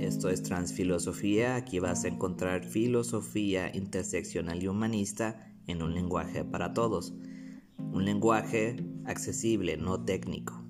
Esto es Transfilosofía. Aquí vas a encontrar filosofía interseccional y humanista en un lenguaje para todos. Un lenguaje accesible, no técnico.